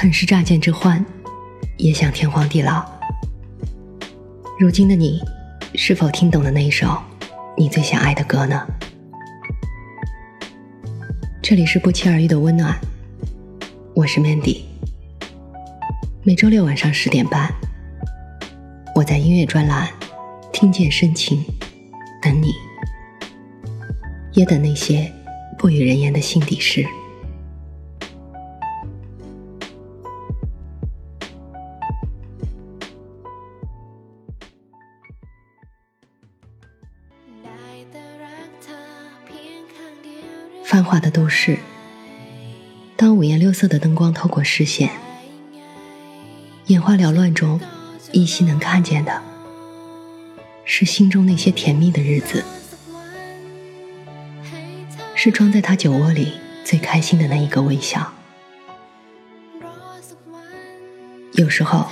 曾是乍见之欢，也想天荒地老。如今的你，是否听懂了那一首你最想爱的歌呢？这里是不期而遇的温暖，我是 Mandy。每周六晚上十点半，我在音乐专栏听见深情，等你，也等那些不与人言的心底事。繁华的都市，当五颜六色的灯光透过视线，眼花缭乱中，依稀能看见的，是心中那些甜蜜的日子，是装在他酒窝里最开心的那一个微笑。有时候，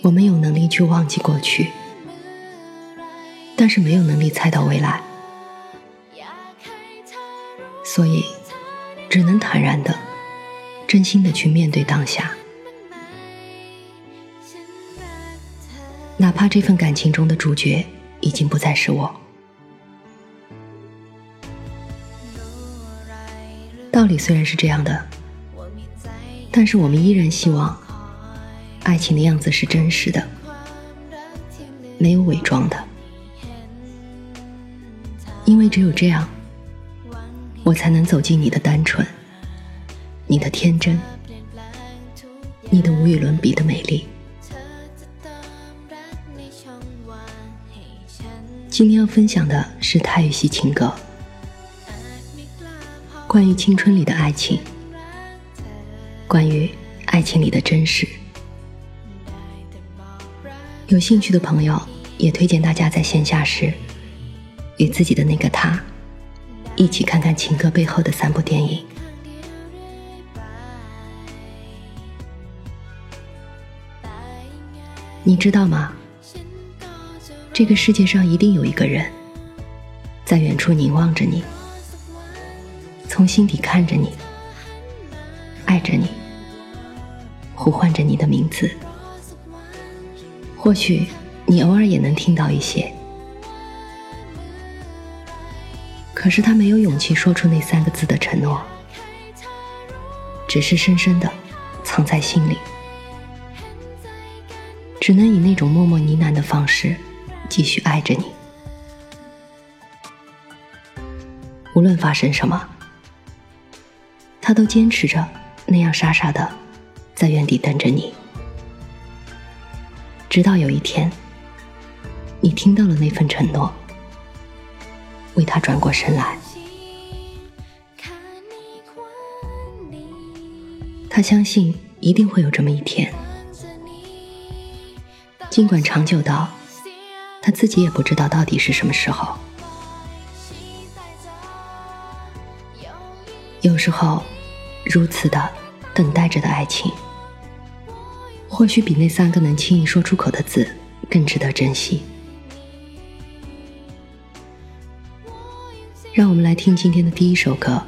我们有能力去忘记过去，但是没有能力猜到未来。所以，只能坦然的、真心的去面对当下，哪怕这份感情中的主角已经不再是我。道理虽然是这样的，但是我们依然希望，爱情的样子是真实的，没有伪装的，因为只有这样。我才能走进你的单纯，你的天真，你的无与伦比的美丽。今天要分享的是泰语系情歌，关于青春里的爱情，关于爱情里的真实。有兴趣的朋友，也推荐大家在线下时，与自己的那个他。一起看看情歌背后的三部电影。你知道吗？这个世界上一定有一个人，在远处凝望着你，从心底看着你，爱着你，呼唤着你的名字。或许你偶尔也能听到一些。可是他没有勇气说出那三个字的承诺，只是深深的藏在心里，只能以那种默默呢喃的方式继续爱着你。无论发生什么，他都坚持着那样傻傻的在原地等着你，直到有一天，你听到了那份承诺。为他转过身来，他相信一定会有这么一天，尽管长久到他自己也不知道到底是什么时候。有时候，如此的等待着的爱情，或许比那三个能轻易说出口的字更值得珍惜。让我们来听今天的第一首歌，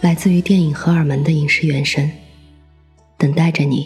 来自于电影《荷尔蒙》的影视原声，《等待着你》。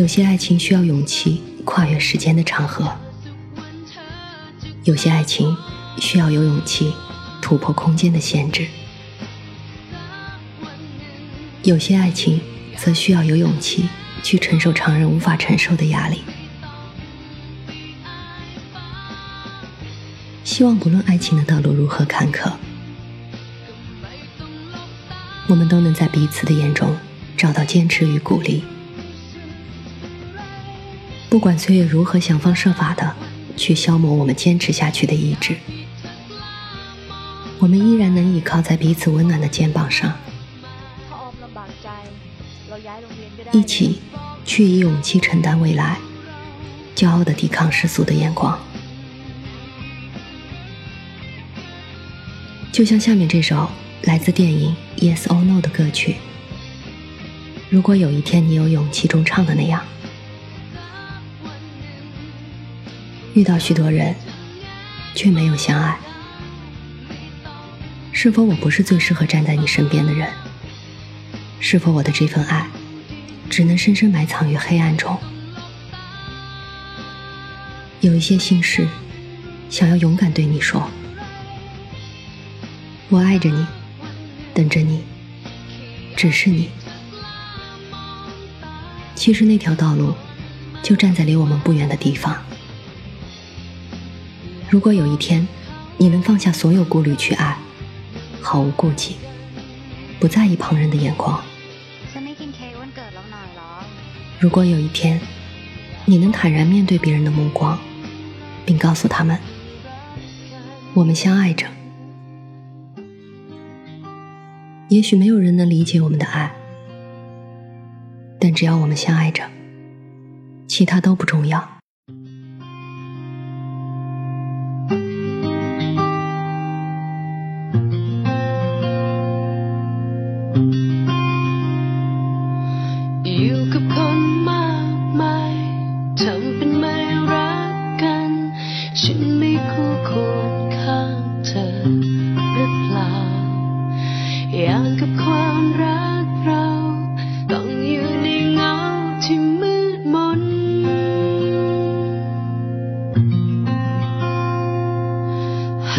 有些爱情需要勇气跨越时间的长河，有些爱情需要有勇气突破空间的限制，有些爱情则需要有勇气去承受常人无法承受的压力。希望不论爱情的道路如何坎坷。我们都能在彼此的眼中找到坚持与鼓励。不管岁月如何想方设法的去消磨我们坚持下去的意志，我们依然能倚靠在彼此温暖的肩膀上，一起去以勇气承担未来，骄傲的抵抗世俗的眼光。就像下面这首。来自电影《Yes or No》的歌曲。如果有一天你有勇气中唱的那样，遇到许多人，却没有相爱，是否我不是最适合站在你身边的人？是否我的这份爱，只能深深埋藏于黑暗中？有一些心事，想要勇敢对你说，我爱着你。等着你，只是你。其实那条道路就站在离我们不远的地方。如果有一天你能放下所有顾虑去爱，毫无顾忌，不在意旁人的眼光；如果有一天你能坦然面对别人的目光，并告诉他们：我们相爱着，也许没有人能理解我们的爱，但只要我们相爱着，其他都不重要。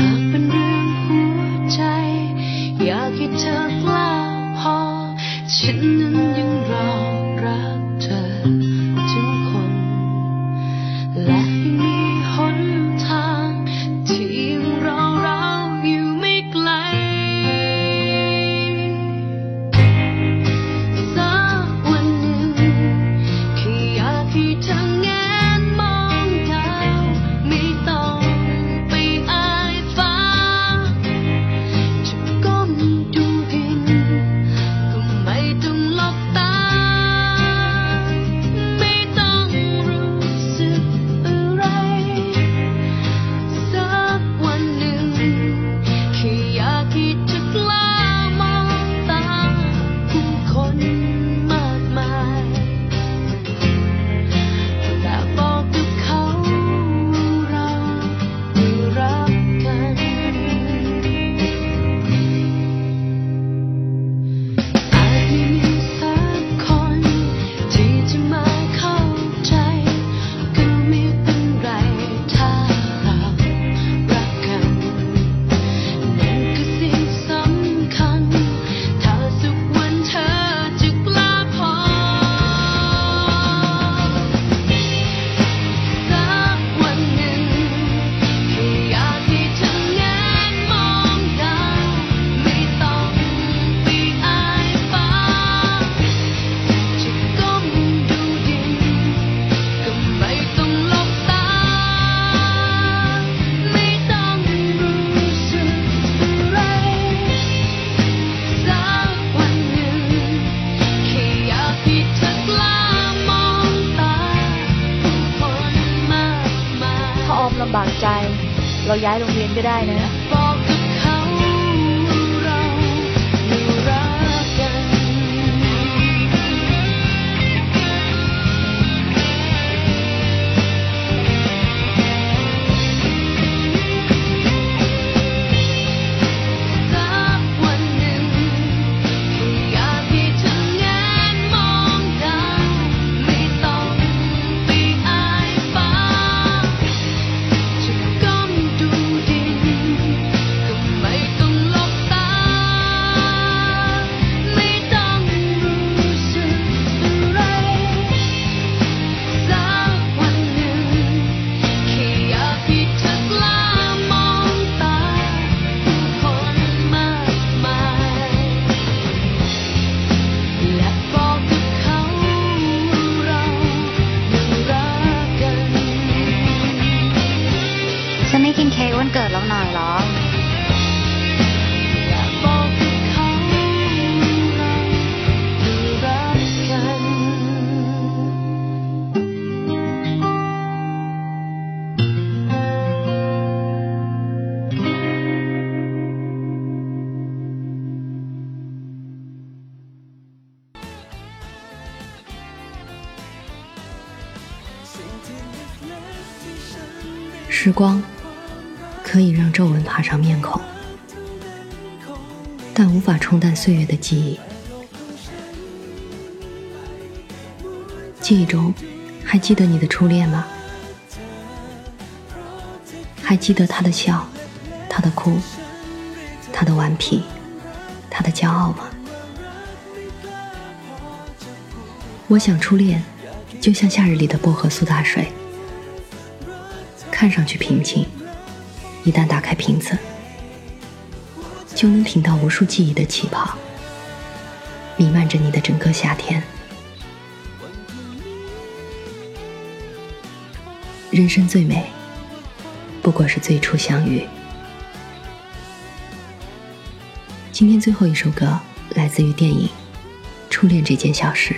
ากเป็นเรื่องหัวใจ อยากให้เธอกล้าพอ ฉันนั้น ราย้ายโรงเรียนก็ได้นะ 时光可以让皱纹爬上面孔，但无法冲淡岁月的记忆。记忆中，还记得你的初恋吗？还记得他的笑，他的哭，他的顽皮，他的骄傲吗？我想，初恋就像夏日里的薄荷苏打水。看上去平静，一旦打开瓶子，就能听到无数记忆的气泡，弥漫着你的整个夏天。人生最美，不过是最初相遇。今天最后一首歌来自于电影《初恋这件小事》。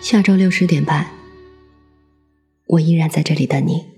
下周六十点半，我依然在这里等你。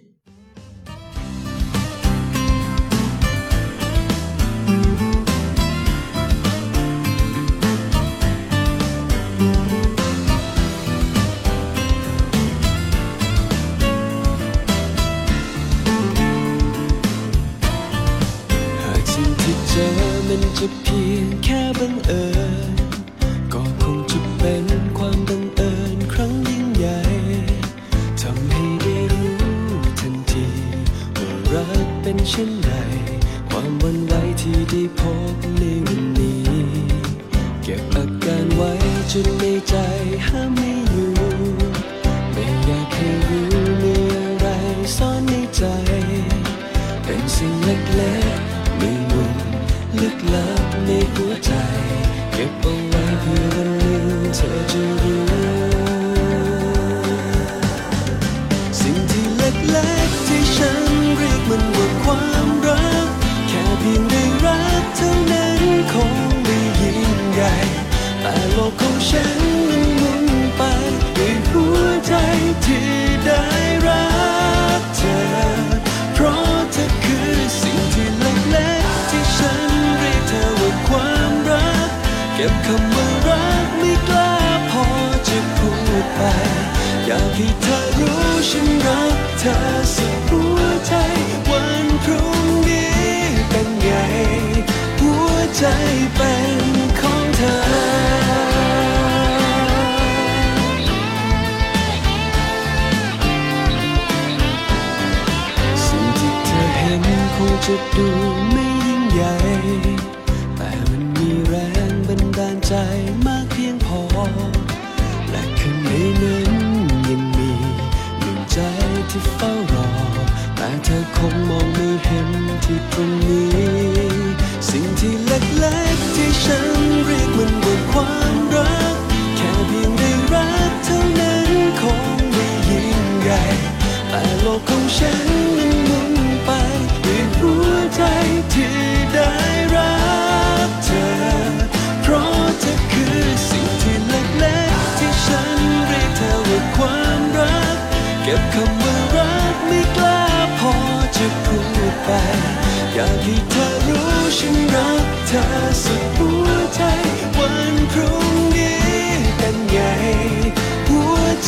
to do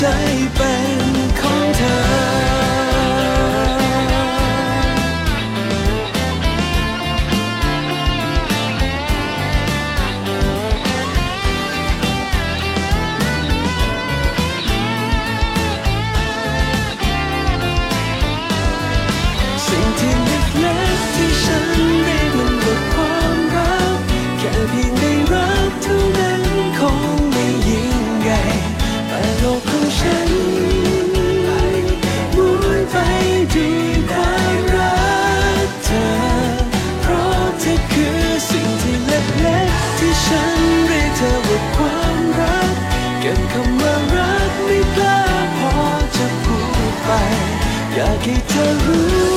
在焼けちゃう